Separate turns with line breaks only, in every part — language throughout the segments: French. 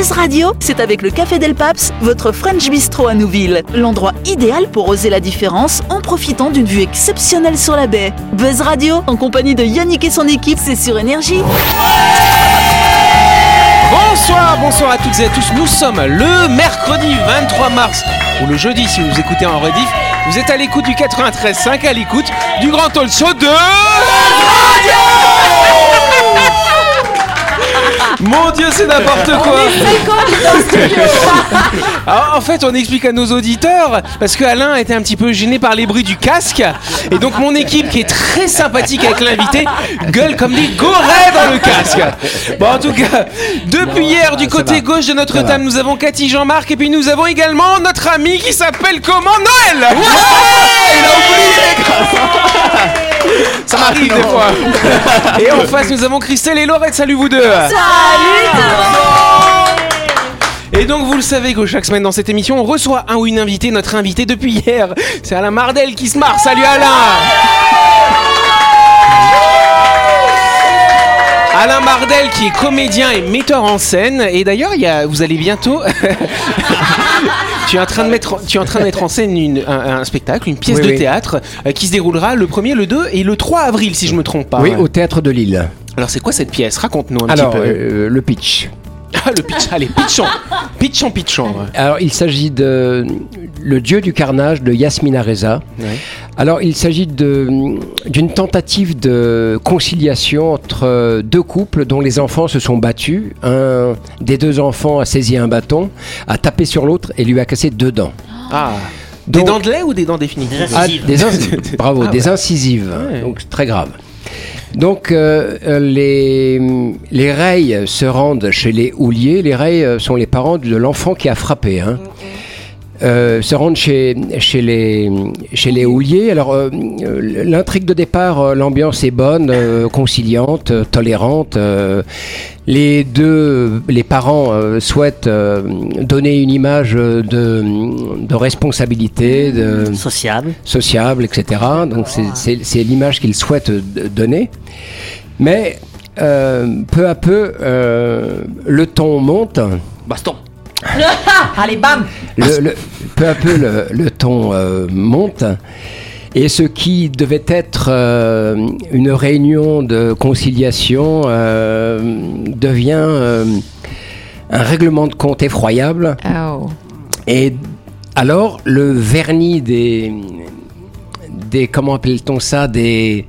Buzz Radio, c'est avec le Café Del Paps, votre French Bistro à Nouville. L'endroit idéal pour oser la différence en profitant d'une vue exceptionnelle sur la baie. Buzz Radio, en compagnie de Yannick et son équipe, c'est sur Énergie.
Bonsoir, bonsoir à toutes et à tous. Nous sommes le mercredi 23 mars, ou le jeudi si vous écoutez en rediff. Vous êtes à l'écoute du 93.5, à l'écoute du grand talk show de... Mon dieu, c'est n'importe quoi. Alors, en fait, on explique à nos auditeurs, parce que Alain était un petit peu gêné par les bruits du casque, et donc mon équipe, qui est très sympathique avec l'invité, gueule comme des gorées dans le casque. Bon, en tout cas, depuis hier, du côté gauche de notre table, nous avons Cathy Jean-Marc, et puis nous avons également notre ami qui s'appelle comment Noël? Il a oublié Ça m'arrive des fois. Et en face, nous avons Christelle et Laurette. Salut vous deux. Et donc vous le savez que chaque semaine dans cette émission on reçoit un ou une invitée, notre invité depuis hier, c'est Alain Mardel qui se marre. Salut Alain Alain Mardel qui est comédien et metteur en scène et d'ailleurs il y a, vous allez bientôt tu es en train de mettre tu es en train de mettre en scène une- un, un spectacle, une pièce
Oui,
de
oui.
théâtre euh, qui se déroulera le 1er, le 2 et le 3 avril si je me trompe pas.
Oui, au théâtre de Lille.
Alors c'est quoi cette pièce? Raconte-nous un
Alors,
petit peu.
euh, le pitch.
Ah, le pitch, allez, pitchon, pitchon, pitchon.
Alors, il s'agit de Le Dieu du carnage de Yasmina Reza.
Ouais.
Alors, il s'agit de- d'une tentative de conciliation entre deux couples dont les enfants se sont battus. Un des deux enfants a saisi un bâton, a tapé sur l'autre et lui a cassé deux dents.
Ah. Des dents de lait ou des dents définitives?
Ah, des Bravo,
Ah
des
ouais.
incisives.
Ouais.
Donc, c'est très grave. Donc, euh, les, les Reilles se rendent chez les Houliers. Les Reilles euh, sont les parents de l'enfant qui a frappé. hein. Euh, se rendent chez, chez, les, chez les Houliers. Alors, euh, l'intrigue de départ, euh, l'ambiance est bonne, euh, conciliante, euh, tolérante. euh, les deux, les parents euh, souhaitent euh, donner une image de, de responsabilité, de,
sociable.
sociable, etc. Donc c'est- c'est c'est l'image qu'ils souhaitent donner. Mais euh, peu à peu, euh, le ton monte.
Baston.
Allez, bam
Le, le- peu à peu, le, le ton euh, monte. Et ce qui devait être euh, une réunion de conciliation euh, devient un règlement de compte effroyable. Et alors, le vernis des. des comment appelle-t-on ça Des.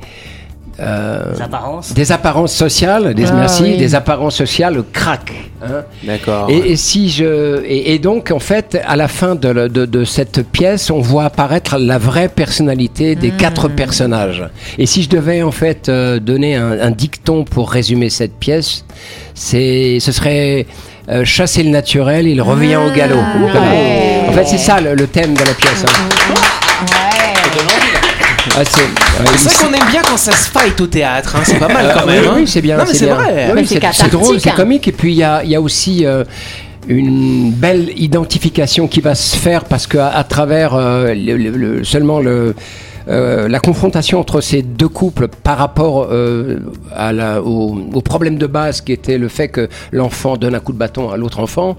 Euh,
apparences.
des apparences sociales, des,
Ah,
merci,
oui.
des apparences sociales craquent. hein.
D'accord.
Et, et si je et, et donc en fait à la fin de, le- de- de cette pièce on voit apparaître la vraie personnalité des quatre personnages et si je devais en fait euh, donner un, un dicton pour résumer cette pièce c'est ce serait euh, chasser le naturel il revient au galop
ouais.
en fait c'est ça le, le thème de la pièce hein. Ah, c'est euh,
vrai qu'on aime bien quand ça se fight au théâtre, hein, c'est pas mal quand
oui,
même. hein.
oui, c'est bien.
Non, mais c'est
bien.
vrai.
Oui,
Mais c'est
c'est c'est drôle, c'est comique. Et puis il y a, il y a aussi euh, une belle identification qui va se faire parce qu'à à travers euh, le- le- le- seulement le euh, la confrontation entre ces deux couples par rapport euh, à la, au, au problème de base qui était le fait que l'enfant donne un coup de bâton à l'autre enfant,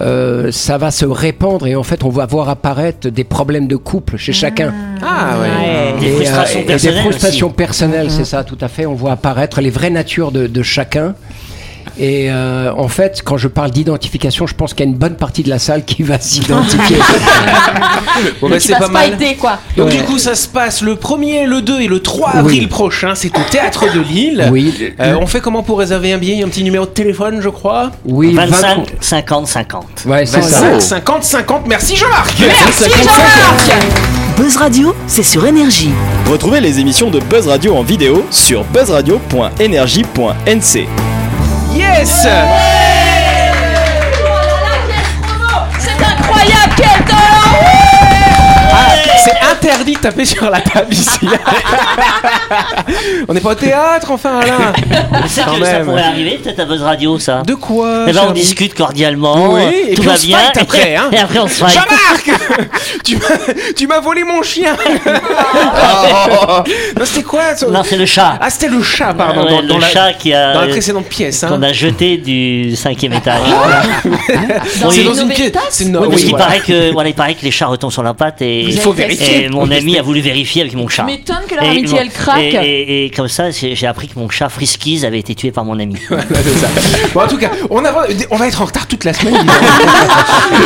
euh, ça va se répandre et en fait on va voir apparaître des problèmes de couple chez chacun.
Ah ouais.
Des
Et,
frustrations
euh, et des
personnelles
frustrations personnelles, c'est ça, tout à fait. On voit apparaître les vraies natures de, de chacun. Et euh, en fait, quand je parle d'identification, je pense qu'il y a une bonne partie de la salle qui va s'identifier.
Bon, bah, c'est pas
se
mal.
fighter, quoi.
Donc
Ouais.
du coup ça se passe le 1er, le 2 et le 3 avril
Oui.
prochain, c'est au théâtre de Lille.
oui,
Euh, on fait comment pour réserver un billet? Il y a un petit numéro de téléphone je crois?
Oui,
25,
20
50, 50.
Ouais, c'est ça.
25, 50, 50, merci Jean-Marc
Buzz Radio, c'est sur Énergie.
Retrouvez les émissions de Buzz Radio en vidéo sur buzzradio.energie.nc.
Yes
C'est
C'est interdit de taper sur la table ici. On n'est pas au théâtre, enfin, Alain.
C'est que ça pourrait arriver peut-être à Buzz Radio ça.
De quoi
Eh ben, on discute cordialement,
Oui,
euh,
et
tout
puis on
va
se
bien.
fight après, hein.
Et après on se fight.
Jean-Marc Tu m'as- volé mon chien Non, c'était quoi ça
Non, c'est le chat.
Ah, c'était le chat, pardon,
Ouais,
dans, dans
le
la,
chat qui a
dans la précédente pièce. Hein.
qu'on a jeté du cinquième étage.
C'est
Oui.
dans une pièce. C'est une-
Oui, parce
oui,
qu'il
voilà.
paraît que voilà, il paraît que les chats retombent sur leurs pattes et
Il faut vérifier.
Et mon ami a voulu vérifier avec mon chat.
Tu m'étonnes que leur
Et
amitié, elle craque.
Et, et- et comme ça, j'ai j'ai appris que mon chat Friskies avait été tué par mon ami.
Voilà, c'est ça. Bon, en tout cas, on, a- on va être en retard toute la semaine.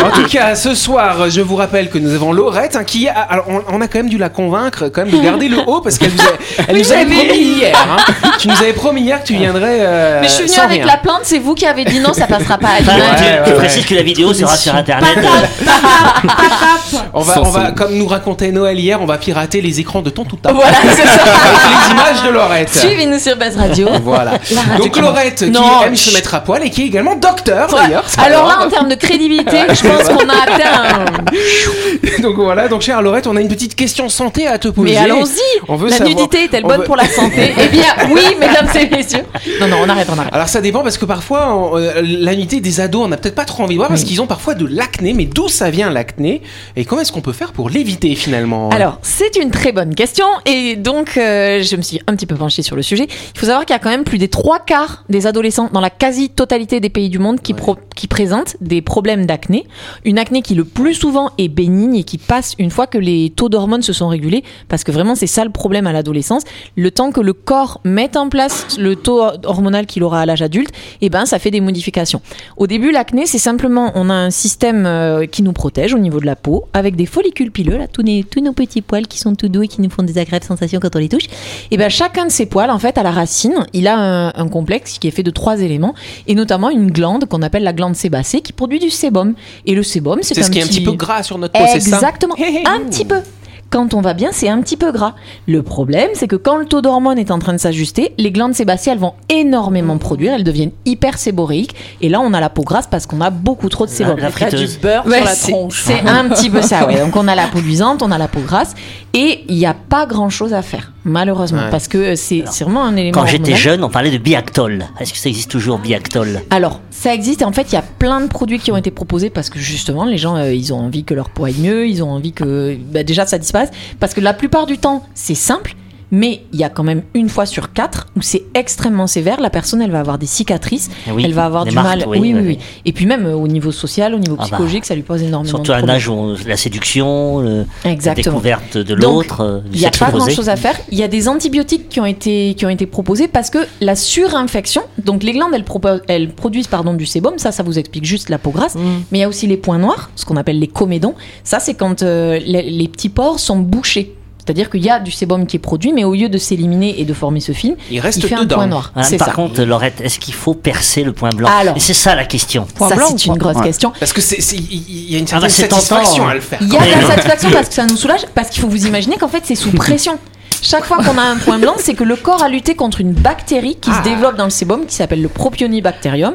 en tout cas, ce soir, je vous rappelle que nous avons Laurette, hein, qui a, alors on, on a quand même dû la convaincre quand même de garder le haut parce qu'elle nous, a- elle nous avait promis hier. hein. tu nous avais promis hier que tu viendrais. euh,
Mais je suis venue
sans
avec
rien.
la plante, c'est vous qui avez dit non, ça passera pas à
Enfin,
l'image.
tu,
ouais,
tu
ouais.
précises que la vidéo sera sur internet.
On va, on comme nous racontait Noël hier, on va pirater les écrans de ton tout à
Voilà, c'est ça.
avec les images de Laurette.
Suivez-nous sur Buzz Radio.
Voilà.
La
Donc Laurette qui
Non,
aime se mettre à poil et qui est également docteur
Ouais.
d'ailleurs.
Alors là, en termes de crédibilité, je pense qu'on a atteint. un-
donc voilà, donc chère Laurette, on a une petite question santé à te poser.
Mais allons-y.
On veut
La
savoir-
nudité est-elle
on
bonne
veut-
pour la santé Eh bien, oui, mesdames et messieurs. Non, non, on arrête, on arrête.
Alors ça dépend parce que parfois on- euh, la nudité des ados on n'a peut-être pas trop envie de voir parce qu'ils ont parfois de l'acné mais d'où ça vient l'acné? Et comment est-ce qu'on peut faire pour l'éviter finalement?
Alors, c'est une très bonne question et donc euh, je me suis un petit peu penchée sur le sujet. Il faut savoir qu'il y a quand même plus des trois quarts des adolescents dans la quasi-totalité des pays du monde qui, pro- qui présentent des problèmes d'acné. Une acné qui le plus souvent est bénigne et qui passe une fois que les taux d'hormones se sont régulés parce que vraiment c'est ça le problème à l'adolescence. Le temps que le corps mette en place le taux hormonal qu'il aura à l'âge adulte, et ben ça fait des modifications. Au début, l'acné, c'est simplement, on a un système euh, qui nous protège au niveau de la peau, avec des follicules pileux, là, tous, les- tous nos petits poils qui sont tout doux et qui nous font des agréables sensations quand on les touche. Et ben chacun de ces poils, en fait, à la racine, il a un, un complexe qui est fait de trois éléments, et notamment une glande qu'on appelle la glande sébacée, qui produit du sébum. Et le sébum, c'est un
ce qui est un
petit
petit peu gras sur notre peau, c'est ça?
Exactement. Un petit peu. Quand on va bien, c'est un petit peu gras. Le problème, c'est que quand le taux d'hormones est en train de s'ajuster, les glandes sébacées, elles vont énormément produire, elles deviennent hyper séboréiques. Et là, on a la peau grasse parce qu'on a beaucoup trop de sébum.
la
T'as du beurre
Ouais,
sur la
c'est-
tronche.
C'est un petit peu ça, ouais. Donc on a la peau luisante, on a la peau grasse, et il n'y a pas grand chose à faire, malheureusement,
Ouais.
parce que c'est c'est vraiment un élément.
Quand j'étais jeune, on parlait de Biactol. Est-ce que ça existe toujours Biactol?
Alors, ça existe et en fait, il y a plein de produits qui ont été proposés parce que justement, les gens, euh, ils ont envie que leur peau aille mieux, ils ont envie que bah, déjà ça disparaisse. Parce que la plupart du temps, c'est simple. Mais il y a quand même une fois sur quatre où c'est extrêmement sévère. La personne, elle va avoir des cicatrices,
Eh oui,
elle va avoir du
marques,
mal.
oui,
Oui, oui. Et puis même euh, au niveau social, au niveau
Ah bah,
psychologique, ça lui pose énormément
Surtout
de
à un âge où la séduction, le- la découverte de l'autre, euh,
Il n'y a pas
opposé.
grand chose à faire. Il y a des antibiotiques qui ont été, qui ont été proposés parce que la surinfection, donc les glandes, elles, produisent pardon, du sébum, ça, ça vous explique juste la peau grasse. Mais il y a aussi les points noirs, ce qu'on appelle les comédons. Ça, c'est quand euh, les, les petits pores sont bouchés. C'est-à-dire qu'il y a du sébum qui est produit, mais au lieu de s'éliminer et de former ce film,
Il reste
il fait un
dedans.
point noir.
Voilà, par
ça.
contre, Laurette, est-ce qu'il faut percer le point blanc c'est ça la question.
Point
ça, c'est une grosse
Ouais.
question.
Parce que c'est il y a une
Ah bah,
certaine
c'est
satisfaction
tentant.
à le faire.
Il y a de la satisfaction parce que ça nous soulage, parce qu'il faut vous imaginer qu'en fait c'est sous pression. Chaque fois qu'on a un point blanc, c'est que le corps a lutté contre une bactérie qui
Ah.
se développe dans le sébum, qui s'appelle le Propionibacterium.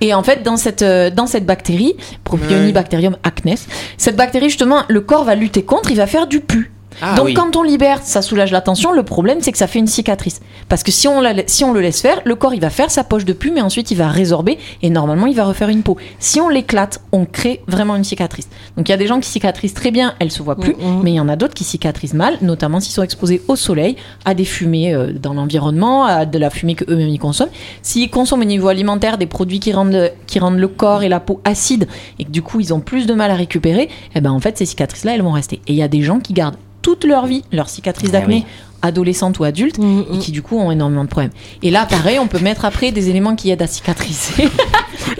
Et en fait, dans cette, euh, dans cette bactérie, Propionibacterium acnes, cette bactérie, justement, le corps va lutter contre, il va faire du pu.
Ah
Donc
oui.
quand on libère, ça soulage la tension. Le problème, c'est que ça fait une cicatrice. Parce que si on, la- si on le laisse faire, le corps, il va faire sa poche de pu, mais ensuite, il va résorber et normalement, il va refaire une peau. Si on l'éclate, on crée vraiment une cicatrice. Donc il y a des gens qui cicatrisent très bien, elles se voient plus, mais il y en a d'autres qui cicatrisent mal, notamment s'ils sont exposés au soleil, à des fumées euh, dans l'environnement, à de la fumée que eux-mêmes ils consomment. S'ils consomment au niveau alimentaire des produits qui rendent, qui rendent le corps et la peau acides et que du coup ils ont plus de mal à récupérer, eh ben en fait ces cicatrices-là elles vont rester. Et il y a des gens qui gardent toute leur vie leurs cicatrices
Ah
d'acné.
oui.
Adolescentes ou adultes et qui du coup ont énormément de problèmes. Et là, pareil, on peut mettre après des éléments qui aident à cicatriser.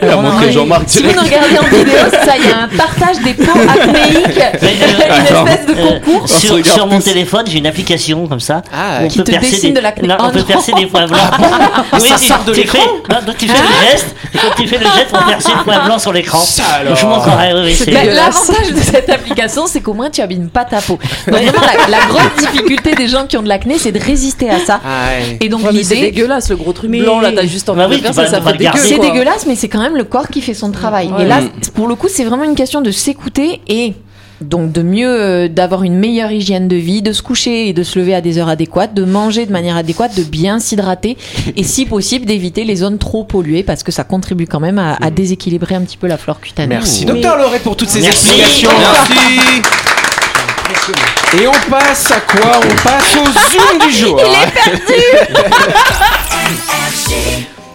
Elle a
On en
montré
a-
Jean-Marc
Si vous nous regardez en vidéo, ça, il y a un partage des peaux acnéiques, une espèce de
Euh,
concours.
On
sur, sur mon téléphone, j'ai une application comme ça.
Ah,
on
qui
peut
te
percer
dessine
des,
de l'acné.
Non,
Oh
on peut
non.
percer des points blancs. Oui,
ça sort de l'écran
donc tu fais le geste, et quand tu fais le geste pour percer le point blanc sur l'écran.
Ça alors.
Je vous montrerai, oui,
L'avantage de cette application, c'est qu'au moins tu abîmes pas ta peau. Donc vraiment, la, la grande difficulté des gens qui ont de l'acné, c'est de résister à ça.
Ah ouais.
Et donc
c'est dégueulasse le gros truc
Mais-
blanc là, t'as juste envie
Bah
de faire, ça, ça fait
le garder.
dégueu.
c'est dégueulasse, mais c'est quand même le corps qui fait son travail.
Ouais.
Et là,
Mm.
pour le coup, c'est vraiment une question de s'écouter et Donc de mieux, euh, d'avoir une meilleure hygiène de vie, de se coucher et de se lever à des heures adéquates, de manger de manière adéquate, de bien s'hydrater et si possible d'éviter les zones trop polluées parce que ça contribue quand même à, à déséquilibrer un petit peu la flore cutanée.
Merci, docteur Lorette, pour toutes ces
Merci.
explications. Merci. Et on passe à quoi On passe au zoom du jour.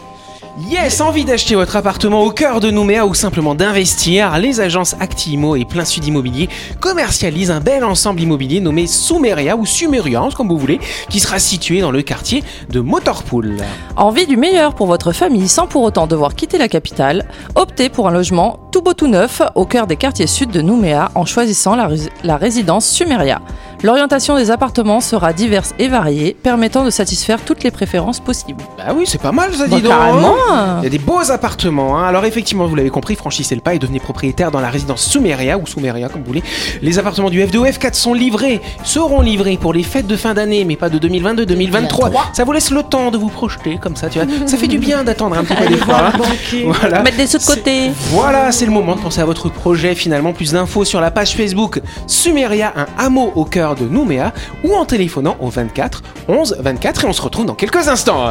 Yes, envie d'acheter votre appartement au cœur de Nouméa ou simplement d'investir, les agences Actimo et Plein Sud Immobilier commercialisent un bel ensemble immobilier nommé Sumeria ou Sumeria, comme vous voulez, qui sera situé dans le quartier de Motorpool.
Envie du meilleur pour votre famille sans pour autant devoir quitter la capitale? Optez pour un logement tout beau tout neuf au cœur des quartiers sud de Nouméa en choisissant la, la résidence Sumeria. L'orientation des appartements sera diverse et variée, permettant de satisfaire toutes les préférences possibles.
Bah oui, c'est pas mal ça,
Bah,
dis donc.
carrément.
Il y a des beaux appartements. hein. Alors effectivement, vous l'avez compris, franchissez le pas et devenez propriétaire dans la résidence Sumeria ou Sumeria comme vous voulez. Les appartements du F2 ou F4 sont livrés, seront livrés pour les fêtes de fin d'année, mais pas de 2022-2023. Ça vous laisse le temps de vous projeter comme ça, tu vois. Ça fait du bien d'attendre un petit peu des fois. hein. Voilà.
Mettre des sous de côté.
Voilà, c'est le moment de penser à votre projet. Finalement, plus d'infos sur la page Facebook Sumeria, un hameau au cœur de Nouméa, ou en téléphonant au 24 11 24 et on se retrouve dans quelques instants.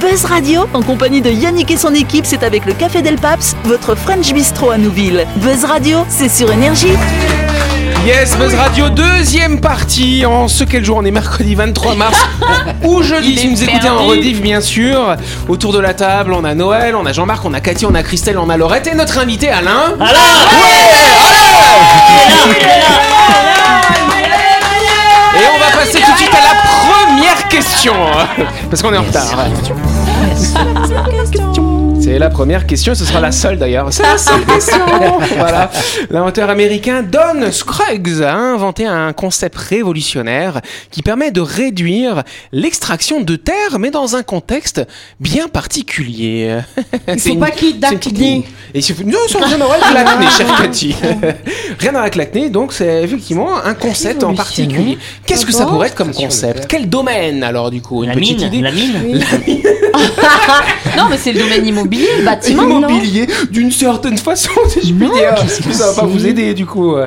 Buzz Radio, en compagnie de Yannick et son équipe, c'est avec le Café Del Paps, votre French Bistro à Nouville. Buzz Radio, c'est sur Énergie.
Yes, Buzz Radio, deuxième partie. En ce quel jour On est mercredi 23 mars ou jeudi, si vous nous écoutez en rediff, bien sûr. Autour de la table, on a Noël, on a Jean-Marc, on a Cathy, on a Christelle, on a Laurette et notre invité Alain. Et on va passer tout de suite à la première question. Parce qu'on est en retard. C'est la première question, ce sera la seule d'ailleurs. C'est la seule question. voilà. L'inventeur américain Don Scruggs a inventé un concept révolutionnaire qui permet de réduire l'extraction de terre, mais dans un contexte bien particulier. Il
faut pas qu'il y ait d'acné.
Et si vous... Non, ça n'a rien à voir avec l'acné, chère Cathy. rien à voir avec l'acné, donc c'est effectivement un concept en particulier. Qu'est-ce que ça pourrait être comme concept Quel domaine alors du coup? Une
La
petite
mine,
idée
la mine.
Non, mais c'est le domaine immobilier, le bâtiment, non
immobilier d'une certaine façon, si je puis dire. ça va pas vous aider du coup. Euh,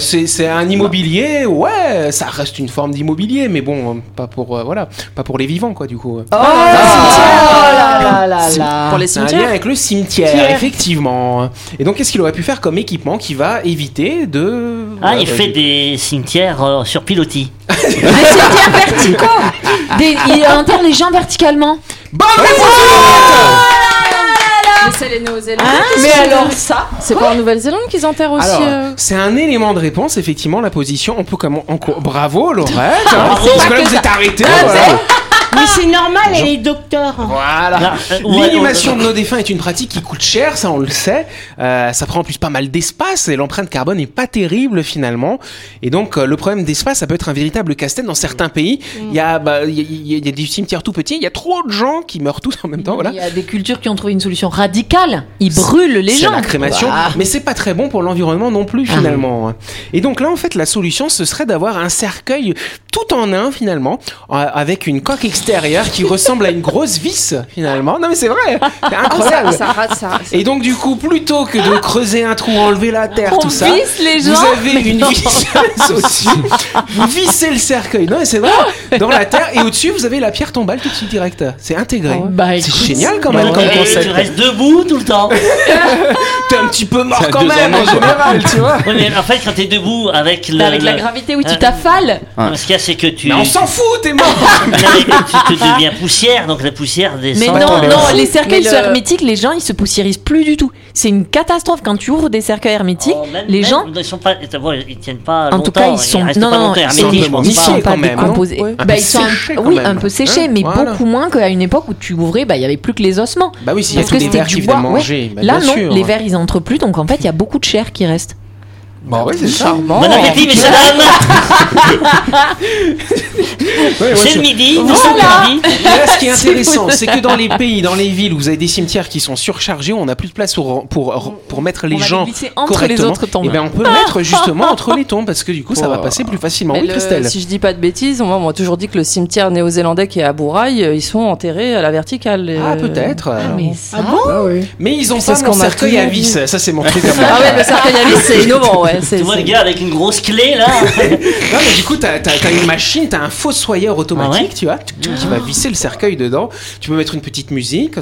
c'est c'est un immobilier, ouais, ça reste une forme d'immobilier, mais bon, pas pour euh, voilà, pas pour les vivants quoi du coup.
Oh là là là
C'est
là.
Pour les
C'est un lien
cimetières
avec le cimetière,
Cimetière.
effectivement. Et donc, qu'est-ce qu'il aurait pu faire comme équipement qui va éviter de.
Ah, il fait des cimetières euh, sur pilotis.
Des cimetières verticaux Des- Il enterre les gens verticalement
Bonne réponse
Mais c'est les Néo-Zélandais.
Mais alors ça
C'est pas en Nouvelle-Zélande qu'ils enterrent aussi.
Alors,
euh,
c'est un élément de réponse, effectivement, la position. On peut comment encore. Bravo, Laurette. hein.
Bravo.
Parce que là, vous êtes arrêté. voilà.
C'est normal, elle est docteur.
Voilà.
Là, ouais,
L'inhumation de nos défunts est une pratique qui coûte cher, ça on le sait. Euh, ça prend en plus pas mal d'espace et l'empreinte carbone n'est pas terrible finalement. Et donc euh, le problème d'espace, ça peut être un véritable casse-tête dans certains pays. Il y a, bah, y, a- il y a- il y a des cimetières tout petits, il y a trop de gens qui meurent tous en même temps. Voilà.
Il y a des cultures qui ont trouvé une solution radicale. Ils brûlent les
C'est
gens.
la crémation,
Bah.
mais c'est pas très bon pour l'environnement non plus
Ah.
finalement. Et donc là, en fait, la solution, ce serait d'avoir un cercueil tout en un finalement, euh, avec une coque qui ressemble à une grosse vis finalement. Non mais c'est vrai, c'est incroyable.
ça, rate, ça,
Et donc du coup, plutôt que de creuser un trou, enlever la terre,
On
tout ça,
visse les gens.
vous avez une visseuse au-dessus. Vous vissez le cercueil. Non mais c'est vrai. Dans la terre et au-dessus, vous avez la pierre tombale tout de suite direct. C'est intégré.
Bah,
c'est génial quand
ouais.
même comme concept.
tu restes debout tout le temps.
T'es un petit peu mort quand même
en
général, tu vois.
Oui, mais en fait, quand t'es debout avec le.
Avec la gravité, oui, tu
Euh,
t'affales.
Non, Ce qu'il y a, c'est que tu.
Mais on s'en fout, t'es mort.
Non, mais tu te deviens poussière, donc la poussière
Mais
descend.
non,
mais
non,
on-
les cercueils
le-
hermétiques, les gens ils se poussiérisent plus du tout. C'est une catastrophe quand tu ouvres des cercueils hermétiques.
Oh, même-
les
même,
gens,
Ils sont pas. Ils tiennent pas.
en tout cas, ils sont
restent
non,
pas
non, ils
je pense
ils
sont
pas.
non
décomposés. Bah, ils sont oui, un peu séchés,
Hein,
mais beaucoup moins qu'à une époque où tu ouvrais, bah il y avait plus que les ossements.
Bah oui,
Parce que c'était du bois,
bah,
Là non, les vers ils entrent plus, donc en fait il y a beaucoup de chair qui reste.
Bon, ouais, c'est.
Charmant.
Bon appétit, messieurs, dames
Ouais,
C'est le midi, nous
Voilà.
midi.
Et là, ce qui est intéressant, c'est que dans les pays, dans les villes où vous avez des cimetières qui sont surchargés, on n'a plus de place pour, pour, pour mettre les
On les
gens
entre les
correctement.
autres tombes.
Et ben, on peut mettre justement entre les tombes parce que du coup, ça va passer plus facilement.
Mais
Oui,
le-
Christelle.
si je dis pas de bêtises, moi, on m'a toujours dit que le cimetière néo-zélandais qui est à Bourail, euh, ils sont enterrés à la verticale.
Ah,
euh,
peut-être.
Mais ça.
Ah oui.
Mais ils ont
C'est
pas mon cercueil à vis. Ça, c'est mon truc à moi.
Ah ouais, le cercueil à vis, c'est innovant, ouais. c'est-
Tu vois le gars avec une grosse clé là
Non, mais du coup, t'as as, une machine, t'as un fossoyeur automatique,
Ah ouais
tu vois, qui va visser le cercueil dedans. Tu peux mettre une petite musique.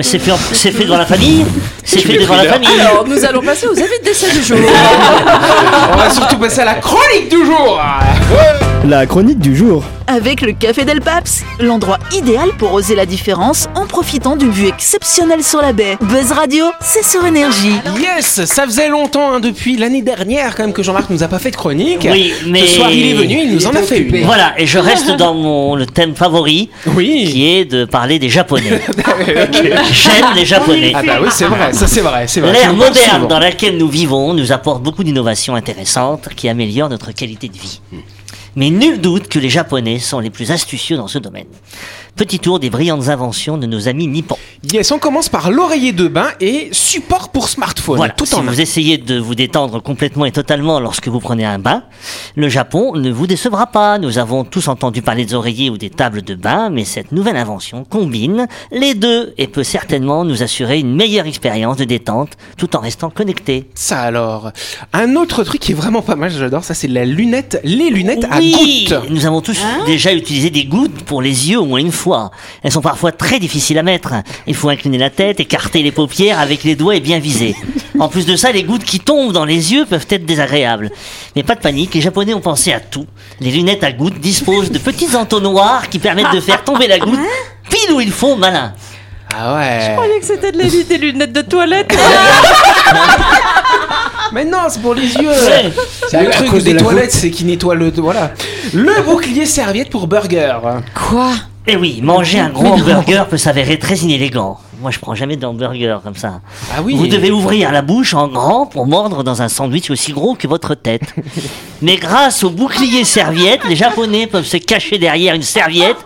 C'est fait, c'est fait devant la famille? C'est fait devant la famille?
Alors, nous allons passer aux avis de décès du jour.
On va surtout passer à la chronique du jour.
La chronique du jour.
Avec le Café Del Paps, l'endroit idéal pour oser la différence en profitant d'une vue exceptionnelle sur la baie. Buzz Radio, c'est sur énergie.
Yes, ça faisait longtemps, hein, depuis l'année dernière quand même que Jean-Marc nous a pas fait de chronique.
Oui, mais-
Ce soir, il est venu, il nous en a fait une.
Voilà, et je reste dans mon le thème favori,
Oui.
qui est de parler des Japonais. J'aime les Japonais.
Ah bah oui, c'est vrai, ça c'est vrai, c'est vrai.
L'ère moderne dans laquelle nous vivons nous apporte beaucoup d'innovations intéressantes qui améliorent notre qualité de vie. Mais nul doute que les Japonais sont les plus astucieux dans ce domaine. Petit tour des brillantes inventions de nos amis nippons.
Yes, on commence par l'oreiller de bain et support pour smartphone.
Voilà,
tout
si
en
vous essayez de vous détendre complètement et totalement lorsque vous prenez un bain, le Japon ne vous décevra pas. Nous avons tous entendu parler des oreillers ou des tables de bain, mais cette nouvelle invention combine les deux et peut certainement nous assurer une meilleure expérience de détente tout en restant connecté.
Ça alors. Un autre truc qui est vraiment pas mal, j'adore, ça c'est la lunette, les lunettes à gouttes.
nous avons tous déjà utilisé des gouttes pour les yeux au moins une fois. Elles sont parfois très difficiles à mettre. Il faut incliner la tête, écarter les paupières avec les doigts et bien viser. En plus de ça, les gouttes qui tombent dans les yeux peuvent être désagréables. Mais pas de panique, les Japonais ont pensé à tout. Les lunettes à gouttes disposent de petits entonnoirs qui permettent de faire tomber la goutte pile où il faut malin.
Ah ouais.
Je croyais que c'était de l'élite des lunettes de toilette.
Mais non, c'est pour les yeux.
C'est
Le
à
truc
de
des toilettes, c'est qui nettoie le. Voilà. Le bouclier serviette pour burger.
Quoi?
Eh oui, manger un gros hamburger peut s'avérer très inélégant. Moi, je prends jamais de hamburger comme ça.
Ah oui.
Vous devez ouvrir la bouche en grand pour mordre dans un sandwich aussi gros que votre tête. Mais grâce au bouclier serviette, les Japonais peuvent se cacher derrière une serviette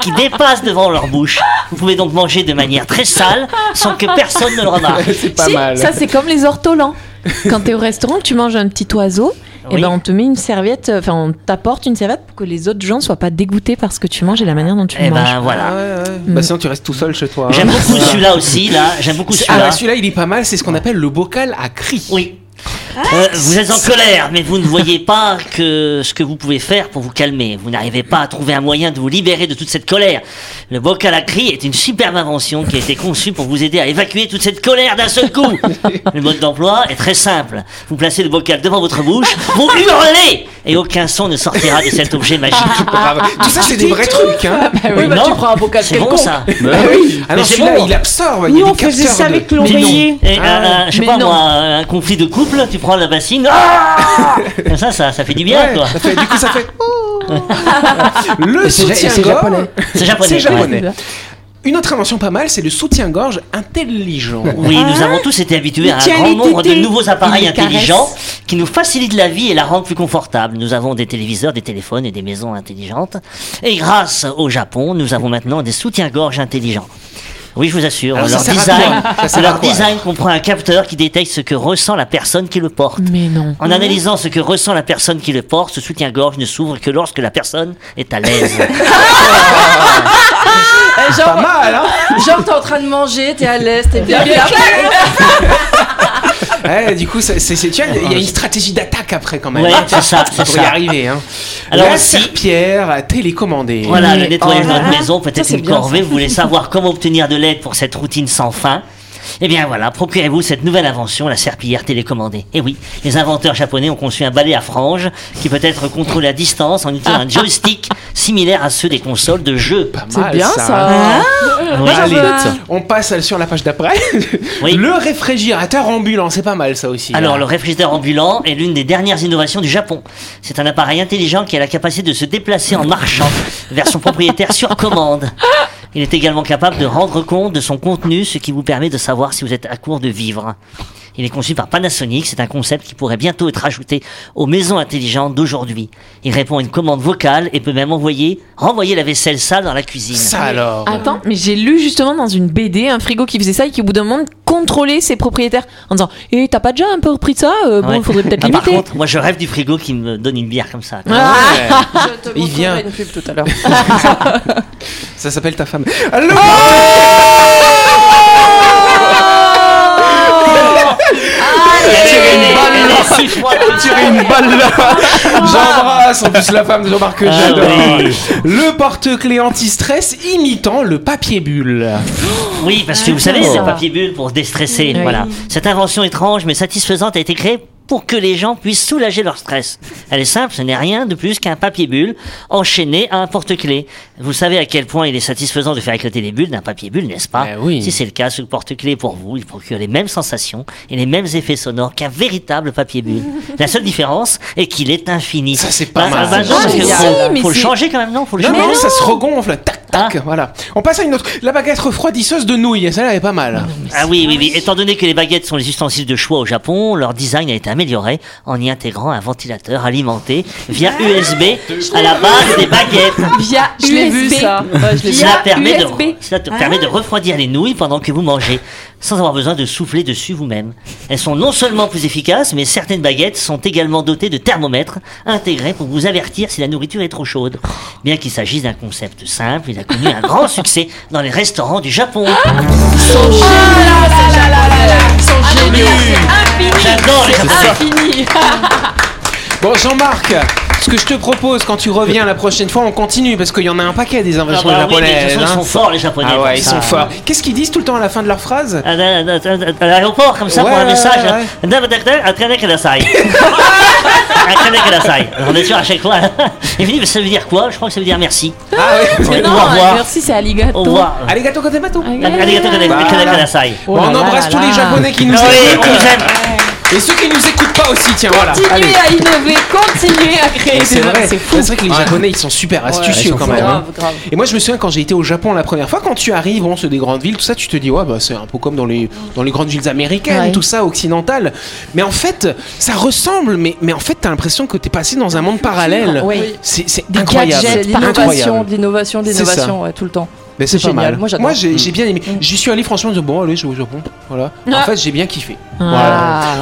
qui dépasse devant leur bouche. Vous pouvez donc manger de manière très sale sans que personne ne le remarque.
c'est pas
Si,
mal.
Ça, c'est comme les ortolans. Quand t'es au restaurant, tu manges un petit oiseau. Et
Oui.
ben on te met une serviette, euh, enfin on t'apporte une serviette pour que les autres gens soient pas dégoûtés par ce que tu manges et la manière dont tu
Eh
le manges.
ben voilà.
Ah ouais, ouais. Bah sinon tu restes tout seul chez toi. hein.
J'aime beaucoup celui-là aussi, là. J'aime beaucoup
Ah
celui-là.
ouais, celui-là il est pas mal, c'est ce qu'on appelle le bocal à cri.
Oui. Euh, vous êtes en colère, mais vous ne voyez pas que ce que vous pouvez faire pour vous calmer. Vous n'arrivez pas à trouver un moyen de vous libérer de toute cette colère. Le bocal à cri est une superbe invention qui a été conçue pour vous aider à évacuer toute cette colère d'un seul coup. Le mode d'emploi est très simple. Vous placez le bocal devant votre bouche, vous hurlez, et aucun son ne sortira de cet objet magique.
Bravo. Tout ça c'est des vrais trucs hein.
Oui, bah,
Non,
tu prends un bocal
C'est bon ça.
Ah oui. Ah non,
Mais c'est
celui-là
bon.
il absorbe, il y
Nous,
a
on faisait ça
de-
avec l'oreiller.
Euh,
Ah,
euh, je sais
mais
pas
non.
moi, un conflit de couple, tu prends la bassine, ah Comme ça, ça, ça fait du bien,
Ouais,
quoi.
ça fait- du coup ça fait. le
c'est
soutien-gorge.
japonais.
C'est japonais.
C'est
ouais.
japonais. Une autre invention pas mal, c'est le soutien-gorge intelligent.
Oui, nous avons tous été habitués à un grand nombre de nouveaux appareils intelligents
caresse.
qui nous facilitent la vie et la rendent plus confortable. Nous avons des téléviseurs, des téléphones et des maisons intelligentes. Et grâce au Japon, nous avons maintenant des soutiens-gorge intelligents. Oui, je vous assure,
Alors,
leur design, leur
quoi,
design comprend un capteur qui détecte ce que ressent la personne qui le porte.
Mais non.
En analysant ce que ressent la personne qui le porte, ce soutien-gorge ne s'ouvre que lorsque la personne est à l'aise.
Eh,
Pas
genre,
mal, hein
genre, t'es en train de manger, t'es à l'aise, t'es bien. bien.
Ouais, du coup, c'est, tu vois, il y a une stratégie d'attaque après quand même.
Ouais, c'est ça, c'est
Pour y arriver. Hein.
Alors
la
aussi-
serpillère.
Voilà, le nettoyage
oh
de
là
notre
là.
maison peut être
c'est
une corvée. Vous voulez savoir comment obtenir de l'aide pour cette routine sans fin eh bien voilà, procurez-vous cette nouvelle invention, la serpillière télécommandée. Et oui, les inventeurs japonais ont conçu un balai à franges qui peut être contrôlé à distance en utilisant un joystick similaire à ceux des consoles de jeux.
Pas
C'est
mal,
bien ça.
Oui.
Allez,
veux.
on passe sur la page d'après.
Oui.
Le réfrigérateur ambulant, c'est pas mal ça aussi.
Alors,
hein.
le réfrigérateur ambulant est l'une des dernières innovations du Japon. C'est un appareil intelligent qui a la capacité de se déplacer en marchant vers son propriétaire sur commande. Il est également capable de rendre compte de son contenu, ce qui vous permet de savoir si vous êtes à court de vivres. Il est conçu par Panasonic. C'est un concept qui pourrait bientôt être ajouté aux maisons intelligentes d'aujourd'hui. Il répond à une commande vocale et peut même envoyer, renvoyer la vaisselle sale dans la cuisine.
Ça alors.
Attends, mais j'ai lu justement dans une BD un frigo qui faisait ça et qui au bout d'un moment contrôlait ses propriétaires en disant Eh, t'as pas déjà un peu repris de ça Euh, Bon,
Ouais.
il faudrait peut-être
Ah, par
limiter.
contre, moi je rêve du frigo qui me donne une bière comme ça.
Ah.
Je te
Il vient.
une pub tout à l'heure.
Ça s'appelle ta femme. Allô Tirer une balle là. Tirer une balle là. J'embrasse en plus la femme de Jean-Marc que
Ah
j'adore. Le porte-clés anti-stress imitant le papier bulle.
Oui, parce que vous savez, c'est le papier bulle pour se déstresser.
Oui.
Voilà. Cette invention étrange mais satisfaisante a été créée pour que les gens puissent soulager leur stress. Elle est simple, ce n'est rien de plus qu'un papier bulle enchaîné à un porte-clés. Vous savez à quel point il est satisfaisant de faire éclater les bulles d'un papier bulle, n'est-ce pas
Ben oui.
Si c'est le cas, ce porte-clés pour vous, il procure les mêmes sensations et les mêmes effets sonores qu'un véritable papier bulle. La seule différence est qu'il est infini.
Ça, c'est pas
Bah,
mal.
bah, non, parce que faut, faut le changer quand même, non Faut le
Non,
changer.
non, ça se regonfle. Tac, tac.
Ah.
Voilà. On passe à une autre. La baguette refroidisseuse de nouilles. Celle-là, elle est pas mal.
Ah oui, oui, oui. Étant donné que les baguettes sont les ustensiles de choix au Japon, leur design a été amélioré en y intégrant un ventilateur alimenté via USB à la base des baguettes.
Via
Je l'ai vu
USB.
ça. Ouais, je l'ai vu.
Via
Cela permet, de,
USB.
cela te permet de refroidir les nouilles pendant que vous mangez, sans avoir besoin de souffler dessus vous-même. Elles sont non seulement plus efficaces, mais certaines baguettes sont également dotées de thermomètres intégrés pour vous avertir si la nourriture est trop chaude. Bien qu'il s'agisse d'un concept simple, il a connu un grand succès dans les restaurants du Japon. J'adore les Japonais.
Infini.
Bon, Jean-Marc, ce que je te propose quand tu reviens la prochaine fois, on continue parce qu'il y en a un paquet des
Ah
inventions
bah oui, mais de toute
japonaises.
façon, ils
hein.
sont forts les japonais.
Ah ouais, ils
ça.
sont forts. Qu'est-ce qu'ils disent tout le temps à la fin de leur phrase
À, à- à- à l'aéroport, comme ça,
Ouais,
pour un
ouais,
message.
ouais,
Attenez kudasai. Attenez kudasai. Alors, On est sûr à chaque fois. Et je me mais ça veut dire quoi? Je crois que ça veut dire merci.
Ah. Ouais,
Non,
au revoir.
merci, c'est Aligato.
Au revoir.
Arigato gozaimasu.
Arigato kudasai.
Oh
Bon,
là
on
là
embrasse
là
tous les
là.
japonais qui nous
Ah oui,
écoutent.
on vous aime.
Et ceux qui nous écoutent pas aussi, tiens, voilà.
Continuez à innover, continuez à créer des
C'est vrai,
c'est fou.
c'est vrai que les japonais ils sont super astucieux quand même. hein.
Grave, grave.
Et moi je me souviens quand j'ai été au Japon la première fois, quand tu arrives, bon, c'est des grandes villes, tout ça, tu te dis ouais bah c'est un peu comme dans les dans les grandes villes américaines,
Ouais.
tout ça occidentales. Mais en fait, ça ressemble, mais mais en fait t'as l'impression que t'es passé dans un monde parallèle.
Oui.
C'est c'est
Des
incroyable,
gadgets
C'est l'innovation,
incroyable.
de l'innovation, de
C'est ça.
l'innovation, ouais, tout le temps.
Mais c'est pas
génial.
mal.
Moi, j'adore.
Moi j'ai j'ai bien aimé. J'y suis allé franchement, je dis, bon allez je vais au Japon, voilà. En
Ah.
fait j'ai bien kiffé.
Ah.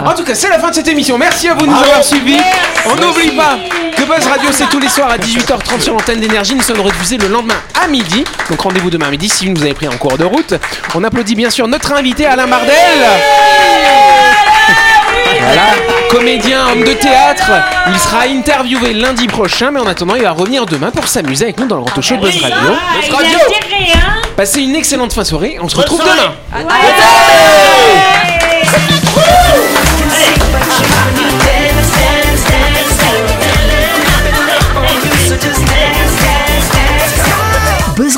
Voilà. En tout cas, c'est la fin de cette émission. Merci à vous de nous avoir suivis. On n'oublie pas que Buzz Radio, c'est tous les soirs à 18h30 sur l'antenne d'énergie. Nous sommes rediffusés le lendemain à midi. Donc rendez-vous demain à midi si vous nous avez pris en cours de route. On applaudit bien sûr notre invité Alain Mardel. Voilà, comédien, homme de théâtre. Il sera interviewé lundi prochain, mais en attendant, il va revenir demain pour s'amuser avec nous dans le Roto Show de Buzz Radio. Buzz Radio. Passez une excellente fin de soirée. On se retrouve demain.